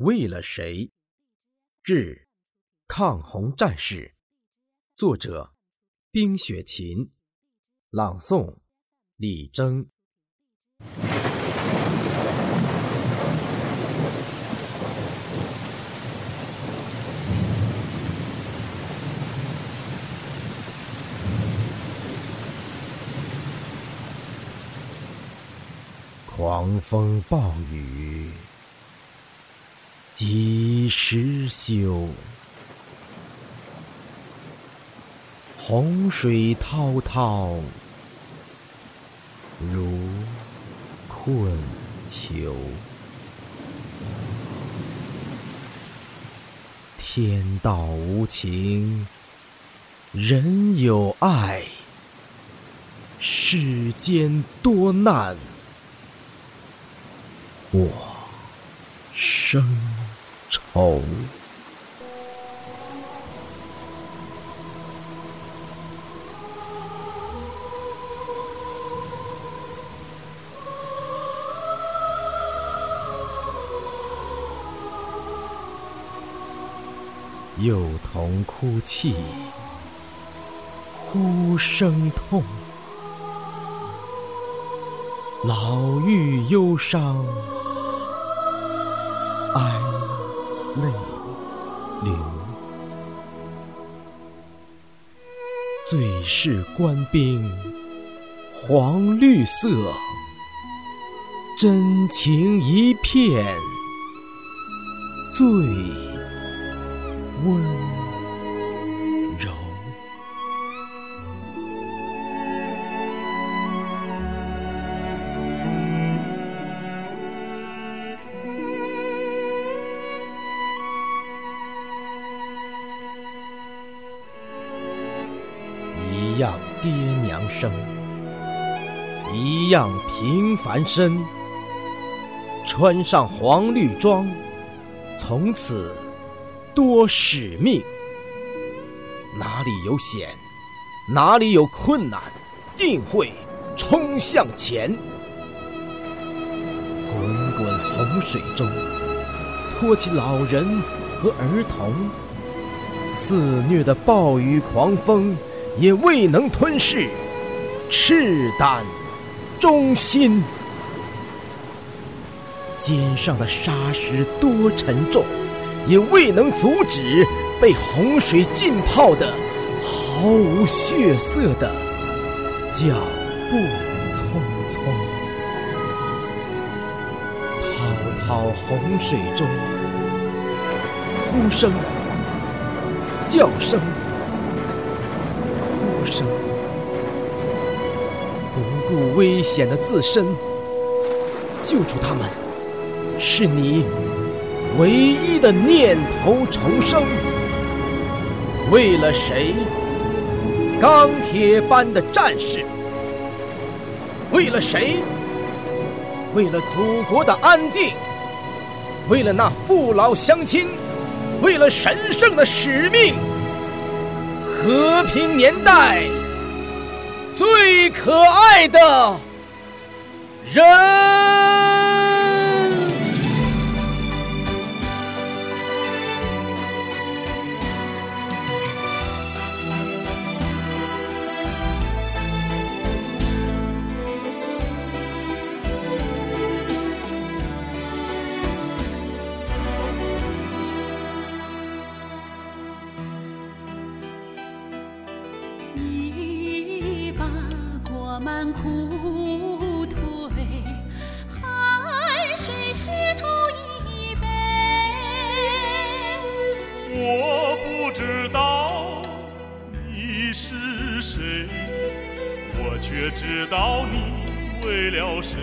为了谁？致抗洪战士。作者：冰雪琴。朗诵：李征。狂风暴雨几时休？洪水滔滔如困囚。天道无情，人有爱，世间多难。我生愁，幼童哭泣，呼声痛；老妪忧伤。泪流，最是官兵黄绿色，真情一片最温。样爹娘生，一样平凡身。穿上黄绿装，从此多使命。哪里有险，哪里有困难，定会冲向前。滚滚洪水中，托起老人和儿童。肆虐的暴雨狂风。也未能吞噬赤胆忠心，肩上的沙石多沉重，也未能阻止被洪水浸泡的毫无血色的脚步匆匆。滔滔洪水中，呼声、叫声。生不顾危险的自身救出他们，是你唯一的念头重生。为了谁？钢铁般的战士。为了谁？为了祖国的安定。为了那父老乡亲。为了神圣的使命。和平年代最可爱的人。满裤腿，汗水湿透衣背。我不知道你是谁，我却知道你为了谁。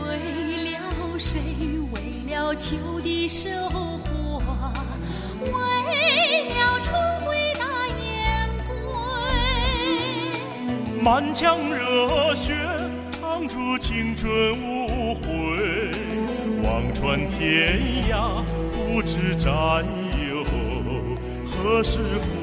为了谁？为了秋的收获。为了春。满腔热血烫出青春无悔，望穿天涯，不知战友何时回。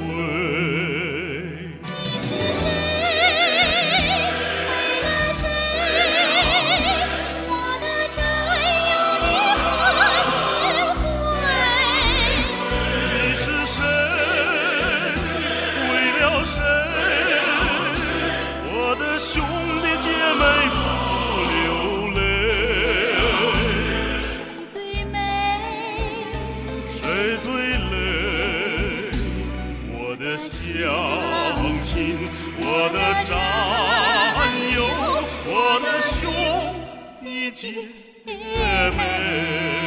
我的战友我的兄弟姐妹。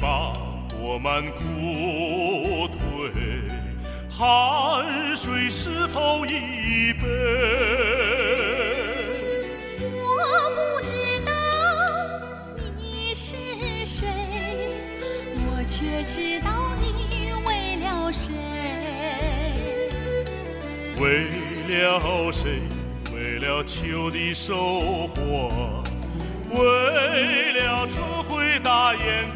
把我们裤腿，汗水湿透衣背。我不知道你是谁，我却知道你为了谁。为了谁？为了秋的收获，为了春回大雁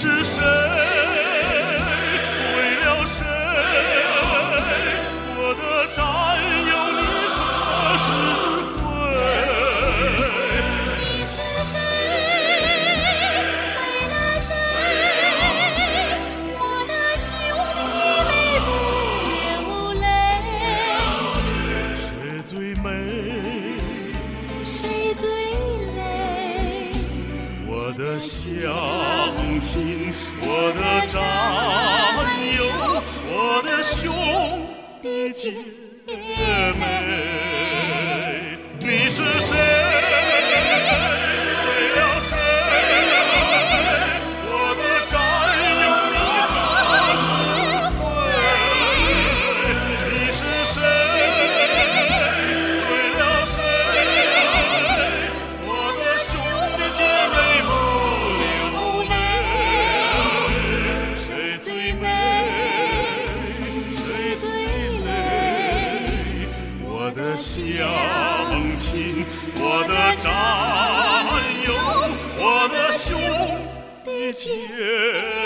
是谁？乡亲，我的战友，我的兄弟姐妹，见，